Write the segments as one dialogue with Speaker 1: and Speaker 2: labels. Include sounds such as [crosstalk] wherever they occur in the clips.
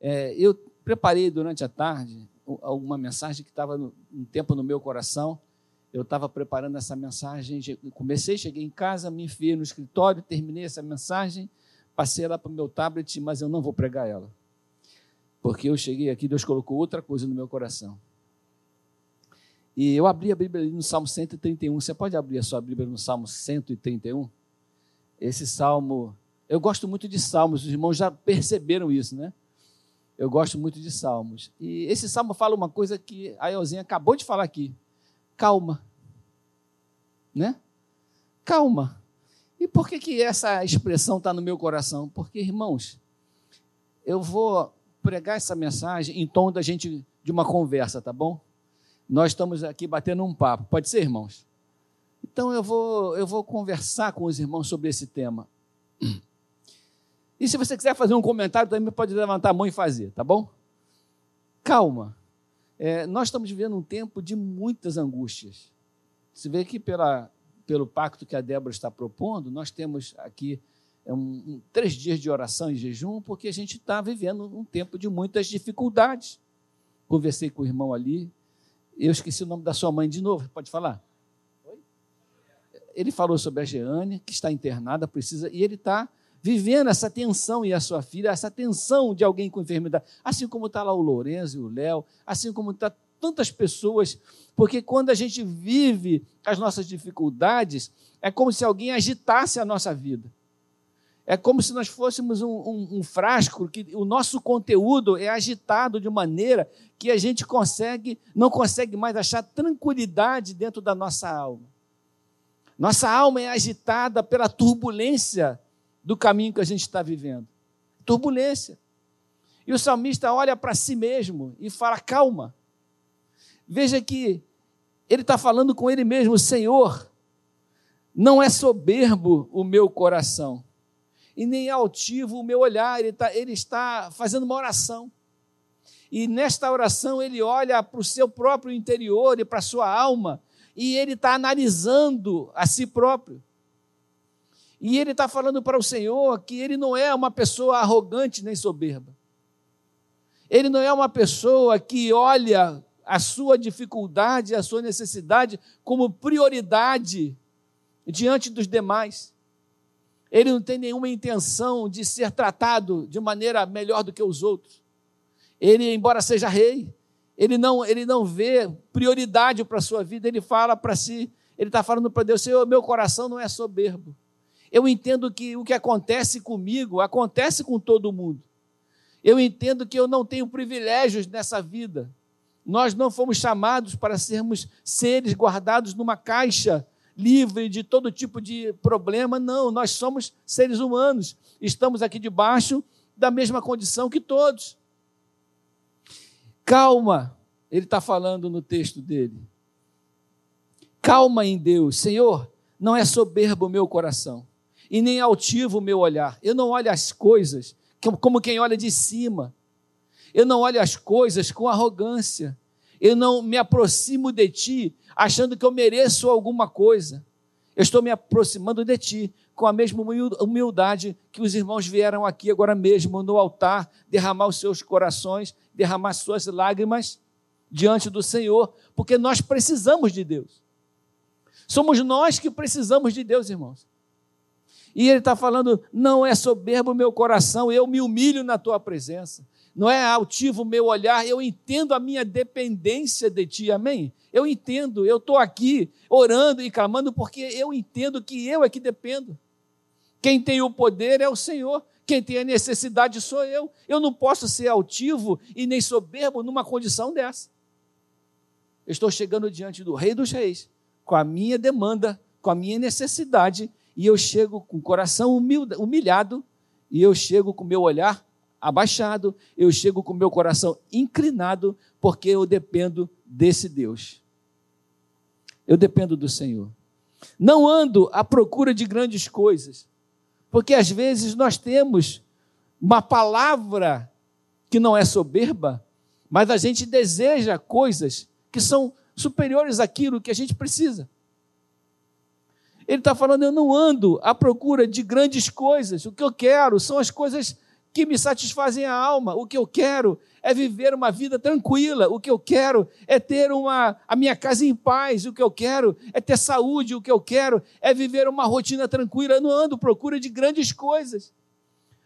Speaker 1: É, eu preparei durante a tarde uma mensagem que estava um tempo no meu coração. Eu estava preparando essa mensagem, comecei, cheguei em casa, me enfiei no escritório, terminei essa mensagem, passei lá para o meu tablet, mas eu não vou pregar ela. Porque eu cheguei aqui, Deus colocou outra coisa no meu coração. E eu abri a Bíblia ali no Salmo 131. Você pode abrir a sua Bíblia no Salmo 131? Esse salmo. Eu gosto muito de salmos, os irmãos já perceberam isso, né? Eu gosto muito de salmos. E esse salmo fala uma coisa que a Elzinha acabou de falar aqui. Calma. Né? Calma. E por que, que essa expressão está no meu coração? Porque, irmãos, eu vou pregar essa mensagem em tom da gente de uma conversa, tá bom? Nós estamos aqui batendo um papo. Pode ser, irmãos? Então eu vou eu vou conversar com os irmãos sobre esse tema. [clears throat] E se você quiser fazer um comentário, também pode levantar a mão e fazer, tá bom? Calma. É, nós estamos vivendo um tempo de muitas angústias. Você vê que pela, pelo pacto que a Débora está propondo, nós temos aqui um, um, três dias de oração e jejum, porque a gente está vivendo um tempo de muitas dificuldades. Conversei com o irmão ali, eu esqueci o nome da sua mãe de novo, pode falar? Ele falou sobre a Jeane, que está internada, precisa, e ele está vivendo essa tensão e a sua filha, essa tensão de alguém com enfermidade, assim como está lá o Lourenço e o Léo, assim como está tantas pessoas, porque quando a gente vive as nossas dificuldades, é como se alguém agitasse a nossa vida. É como se nós fôssemos um, um, um, frasco que o nosso conteúdo é agitado de maneira que a gente consegue, não consegue mais achar tranquilidade dentro da nossa alma. Nossa alma é agitada pela turbulência do caminho que a gente está vivendo. Turbulência. E o salmista olha para si mesmo e fala: calma. Veja que ele está falando com ele mesmo: Senhor, não é soberbo o meu coração, e nem altivo o meu olhar. Ele, tá, ele está fazendo uma oração. E nesta oração ele olha para o seu próprio interior e para a sua alma, e ele está analisando a si próprio. E ele está falando para o Senhor que ele não é uma pessoa arrogante nem soberba. Ele não é uma pessoa que olha a sua dificuldade, a sua necessidade como prioridade diante dos demais. Ele não tem nenhuma intenção de ser tratado de maneira melhor do que os outros. Ele, embora seja rei, ele não, ele não vê prioridade para a sua vida, ele fala para si, ele está falando para Deus, Senhor, meu coração não é soberbo. Eu entendo que o que acontece comigo acontece com todo mundo. Eu entendo que eu não tenho privilégios nessa vida. Nós não fomos chamados para sermos seres guardados numa caixa livre de todo tipo de problema. Não, nós somos seres humanos. Estamos aqui debaixo da mesma condição que todos. Calma, ele está falando no texto dele. Calma em Deus, Senhor, não é soberbo o meu coração e nem altivo o meu olhar. Eu não olho as coisas como quem olha de cima. Eu não olho as coisas com arrogância. Eu não me aproximo de ti achando que eu mereço alguma coisa. Eu estou me aproximando de ti com a mesma humildade que os irmãos vieram aqui agora mesmo no altar derramar os seus corações, derramar suas lágrimas diante do Senhor, porque nós precisamos de Deus. Somos nós que precisamos de Deus, irmãos. E ele está falando: não é soberbo meu coração, eu me humilho na tua presença. Não é altivo meu olhar, eu entendo a minha dependência de ti, amém? Eu entendo, eu estou aqui orando e clamando porque eu entendo que eu é que dependo. Quem tem o poder é o Senhor, quem tem a necessidade sou eu. Eu não posso ser altivo e nem soberbo numa condição dessa. Eu estou chegando diante do Rei dos Reis, com a minha demanda, com a minha necessidade, e eu chego com o coração humilhado, e eu chego com o meu olhar abaixado, eu chego com o meu coração inclinado, porque eu dependo desse Deus. Eu dependo do Senhor. Não ando à procura de grandes coisas, porque às vezes nós temos uma palavra que não é soberba, mas a gente deseja coisas que são superiores àquilo que a gente precisa. Ele está falando, eu não ando à procura de grandes coisas. O que eu quero são as coisas que me satisfazem a alma. O que eu quero é viver uma vida tranquila. O que eu quero é ter uma, a minha casa em paz. O que eu quero é ter saúde. O que eu quero é viver uma rotina tranquila. Eu não ando à procura de grandes coisas.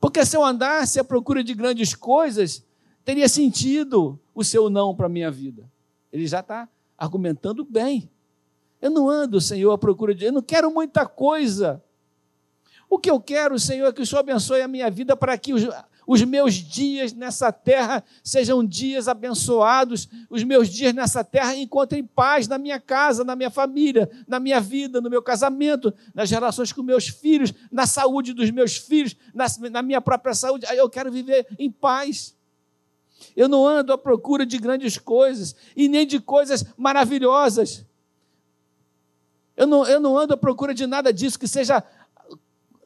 Speaker 1: Porque se eu andasse à procura de grandes coisas, teria sentido o seu não para a minha vida. Ele já está argumentando bem. Eu não ando, Senhor, à procura de. Eu não quero muita coisa. O que eu quero, Senhor, é que o Senhor abençoe a minha vida para que os, os meus dias nessa terra sejam dias abençoados, os meus dias nessa terra encontrem paz na minha casa, na minha família, na minha vida, no meu casamento, nas relações com meus filhos, na saúde dos meus filhos, na, na minha própria saúde. Eu quero viver em paz. Eu não ando à procura de grandes coisas e nem de coisas maravilhosas. Eu não, eu não ando à procura de nada disso que seja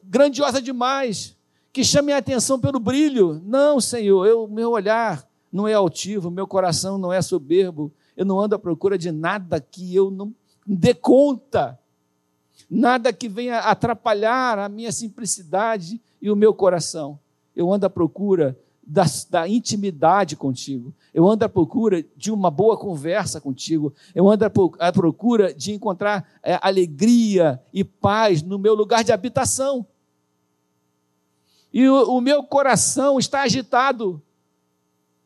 Speaker 1: grandiosa demais, que chame a atenção pelo brilho. Não, Senhor, eu, meu olhar não é altivo, meu coração não é soberbo. Eu não ando à procura de nada que eu não dê conta, nada que venha atrapalhar a minha simplicidade e o meu coração. Eu ando à procura da, da, intimidade contigo. Eu ando à procura de uma boa conversa contigo. Eu ando à procura de encontrar é, alegria e paz no meu lugar de habitação e o, o meu coração está agitado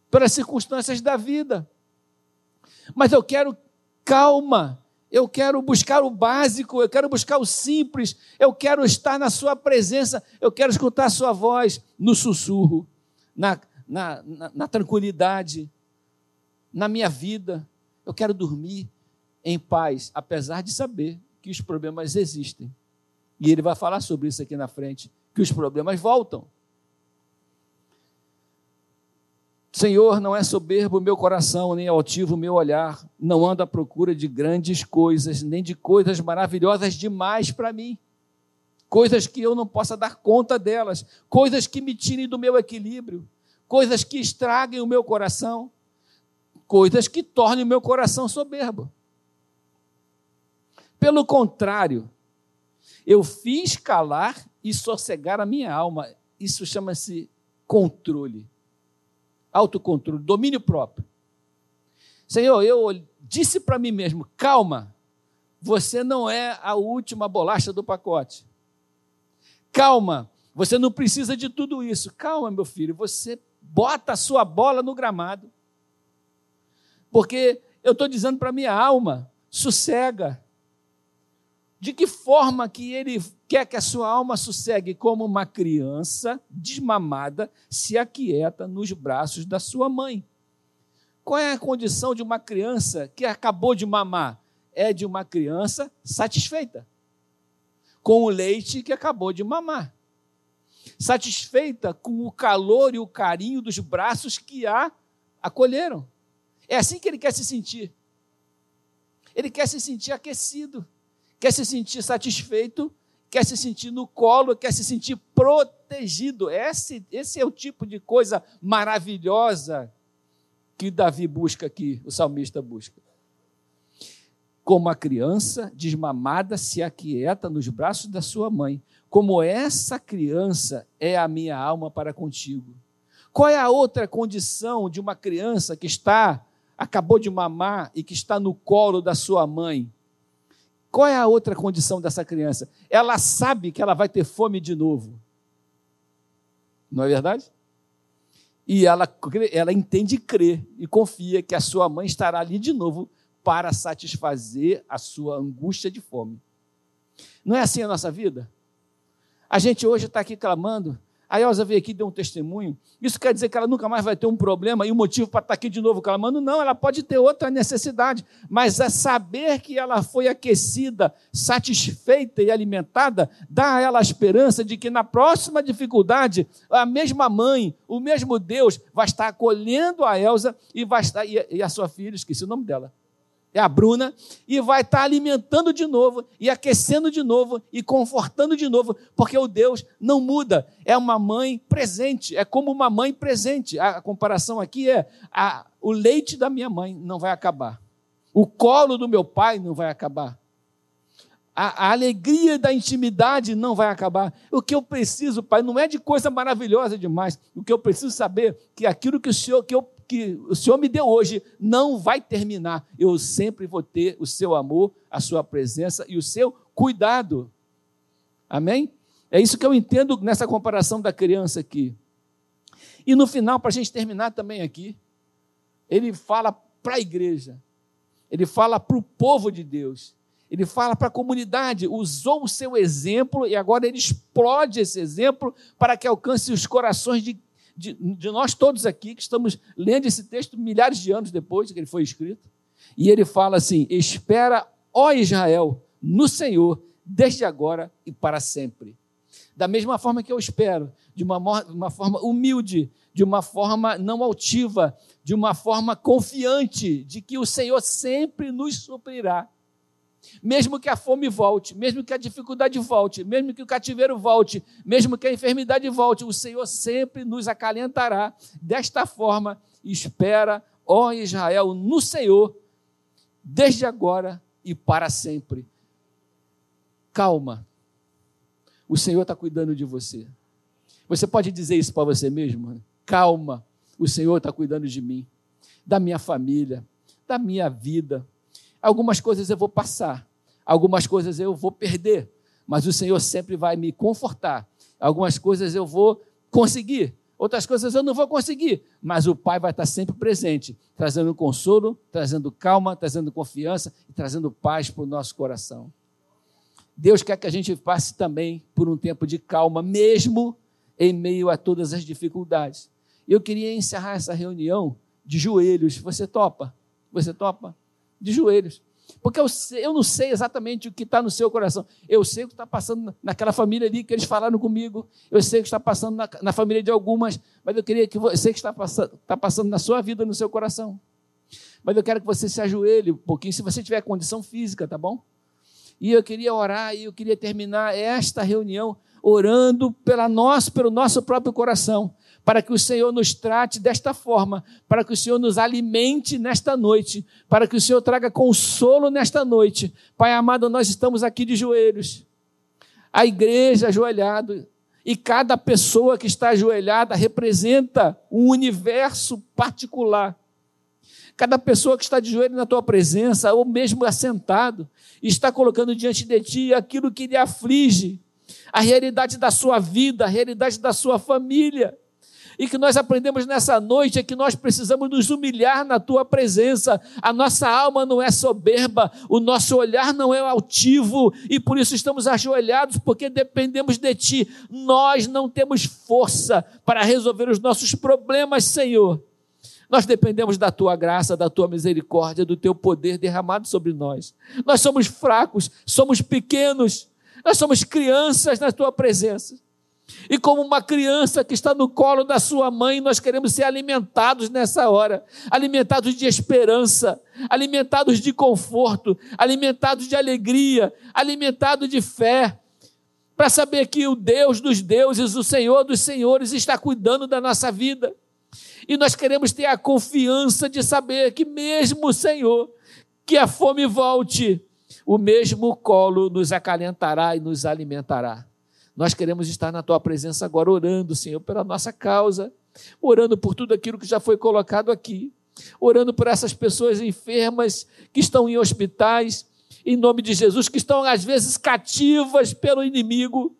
Speaker 1: pelas circunstâncias da vida. Mas eu quero calma, eu quero buscar o básico, eu quero buscar o simples, eu quero estar na Sua presença, eu quero escutar a Sua voz no sussurro, na, na, na, tranquilidade, na minha vida. Eu quero dormir em paz, apesar de saber que os problemas existem. E ele vai falar sobre isso aqui na frente que os problemas voltam. Senhor, não é soberbo o meu coração, nem altivo o meu olhar, não ando à procura de grandes coisas, nem de coisas maravilhosas demais para mim, coisas que eu não possa dar conta delas, coisas que me tirem do meu equilíbrio, coisas que estraguem o meu coração, coisas que tornem o meu coração soberbo. Pelo contrário, eu fiz calar e sossegar a minha alma. Isso chama-se controle, autocontrole, domínio próprio. Senhor, eu disse para mim mesmo: calma, você não é a última bolacha do pacote. Calma, você não precisa de tudo isso. Calma, meu filho, você bota a sua bola no gramado. Porque eu estou dizendo para minha alma: sossega, de que forma que ele quer que a sua alma sossegue como uma criança desmamada se aquieta nos braços da sua mãe? Qual é a condição de uma criança que acabou de mamar? É de uma criança satisfeita com o leite que acabou de mamar. Satisfeita com o calor e o carinho dos braços que a acolheram. É assim que ele quer se sentir. Ele quer se sentir aquecido quer se sentir satisfeito, quer se sentir no colo, quer se sentir protegido. Esse, esse é o tipo de coisa maravilhosa que Davi busca aqui, o salmista busca. Como a criança desmamada se aquieta nos braços da sua mãe, como essa criança é a minha alma para contigo. Qual é a outra condição de uma criança que está, acabou de mamar e que está no colo da sua mãe? Qual é a outra condição dessa criança? Ela sabe que ela vai ter fome de novo. Não é verdade? E ela, ela entende crê e confia que a sua mãe estará ali de novo para satisfazer a sua angústia de fome. Não é assim a nossa vida? A gente hoje está aqui clamando, a Elza veio aqui e deu um testemunho. Isso quer dizer que ela nunca mais vai ter um problema e um motivo para estar aqui de novo clamando? Não, ela pode ter outra necessidade, mas é saber que ela foi aquecida, satisfeita e alimentada, dá a ela a esperança de que na próxima dificuldade, a mesma mãe, o mesmo Deus vai estar acolhendo a Elza e vai estar e a sua filha, esqueci o nome dela, é a Bruna, e vai estar alimentando de novo, e aquecendo de novo, e confortando de novo, porque o Deus não muda. É uma mãe presente, é como uma mãe presente. A comparação aqui é: a, o leite da minha mãe não vai acabar, o colo do meu pai não vai acabar, A, a, alegria da intimidade não vai acabar. O que eu preciso, Pai, não é de coisa maravilhosa demais. O que eu preciso saber que aquilo que o Senhor, que, eu, que o Senhor me deu hoje não vai terminar. Eu sempre vou ter o seu amor, a sua presença e o seu cuidado. Amém? É isso que eu entendo nessa comparação da criança aqui. E no final, para a gente terminar também aqui, ele fala para a igreja, ele fala para o povo de Deus ele fala para a comunidade, usou o seu exemplo e agora ele explode esse exemplo para que alcance os corações de, de, de, nós todos aqui, que estamos lendo esse texto milhares de anos depois que ele foi escrito. E ele fala assim: Espera, ó Israel, no Senhor, desde agora e para sempre. Da mesma forma que eu espero, de uma, uma forma humilde, de uma forma não altiva, de uma forma confiante de que o Senhor sempre nos suprirá mesmo que a fome volte, mesmo que a dificuldade volte, mesmo que o cativeiro volte, mesmo que a enfermidade volte, o Senhor sempre nos acalentará. Desta forma, espera, ó Israel, no Senhor, desde agora e para sempre. Calma, o Senhor está cuidando de você. Você pode dizer isso para você mesmo? Calma, o Senhor está cuidando de mim, da minha família, da minha vida Algumas coisas eu vou passar, algumas coisas eu vou perder, mas o Senhor sempre vai me confortar. Algumas coisas eu vou conseguir, outras coisas eu não vou conseguir, mas o Pai vai estar sempre presente, trazendo consolo, trazendo calma, trazendo confiança e trazendo paz para o nosso coração. Deus quer que a gente passe também por um tempo de calma, mesmo em meio a todas as dificuldades. Eu queria encerrar essa reunião de joelhos. Você topa? Você topa? De joelhos. Porque eu, eu não sei exatamente o que está no seu coração. Eu sei o que está passando naquela família ali que eles falaram comigo. Eu sei o que está passando na, na família de algumas. Mas eu queria que você que está passando, está passando na sua vida, no seu coração. Mas eu quero que você se ajoelhe um pouquinho, se você tiver condição física, tá bom? E eu queria orar e eu queria terminar esta reunião orando pela nós, pelo nosso próprio coração para que o Senhor nos trate desta forma, para que o Senhor nos alimente nesta noite, para que o Senhor traga consolo nesta noite. Pai amado, nós estamos aqui de joelhos, a igreja ajoelhada, e cada pessoa que está ajoelhada representa um universo particular. Cada pessoa que está de joelho na tua presença, ou mesmo assentado, está colocando diante de ti aquilo que lhe aflige, a realidade da sua vida, a realidade da sua família e que nós aprendemos nessa noite é que nós precisamos nos humilhar na tua presença. A nossa alma não é soberba, o nosso olhar não é altivo e por isso estamos ajoelhados porque dependemos de ti. Nós não temos força para resolver os nossos problemas, Senhor. Nós dependemos da tua graça, da tua misericórdia, do teu poder derramado sobre nós. Nós somos fracos, somos pequenos, nós somos crianças na tua presença. E como uma criança que está no colo da sua mãe, nós queremos ser alimentados nessa hora alimentados de esperança, alimentados de conforto, alimentados de alegria, alimentados de fé, para saber que o Deus dos deuses, o Senhor dos senhores, está cuidando da nossa vida. E nós queremos ter a confiança de saber que, mesmo o Senhor, que a fome volte, o mesmo colo nos acalentará e nos alimentará. Nós queremos estar na tua presença agora, orando, Senhor, pela nossa causa, orando por tudo aquilo que já foi colocado aqui, orando por essas pessoas enfermas que estão em hospitais, em nome de Jesus, que estão às vezes cativas pelo inimigo.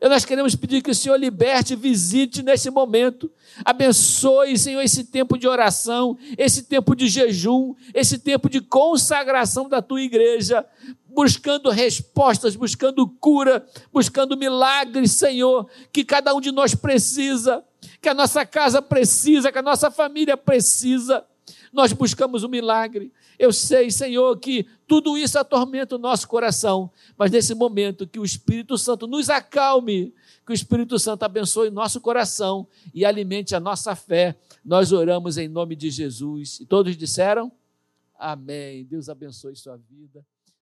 Speaker 1: Nós queremos pedir que o Senhor liberte, visite nesse momento, abençoe, Senhor, esse tempo de oração, esse tempo de jejum, esse tempo de consagração da tua igreja, buscando respostas, buscando cura, buscando milagres, Senhor, que cada um de nós precisa, que a nossa casa precisa, que a nossa família precisa. Nós buscamos o um milagre. Eu sei, Senhor, que tudo isso atormenta o nosso coração, mas nesse momento que o Espírito Santo nos acalme, que o Espírito Santo abençoe nosso coração e alimente a nossa fé. Nós oramos em nome de Jesus. E todos disseram? Amém. Deus abençoe sua vida.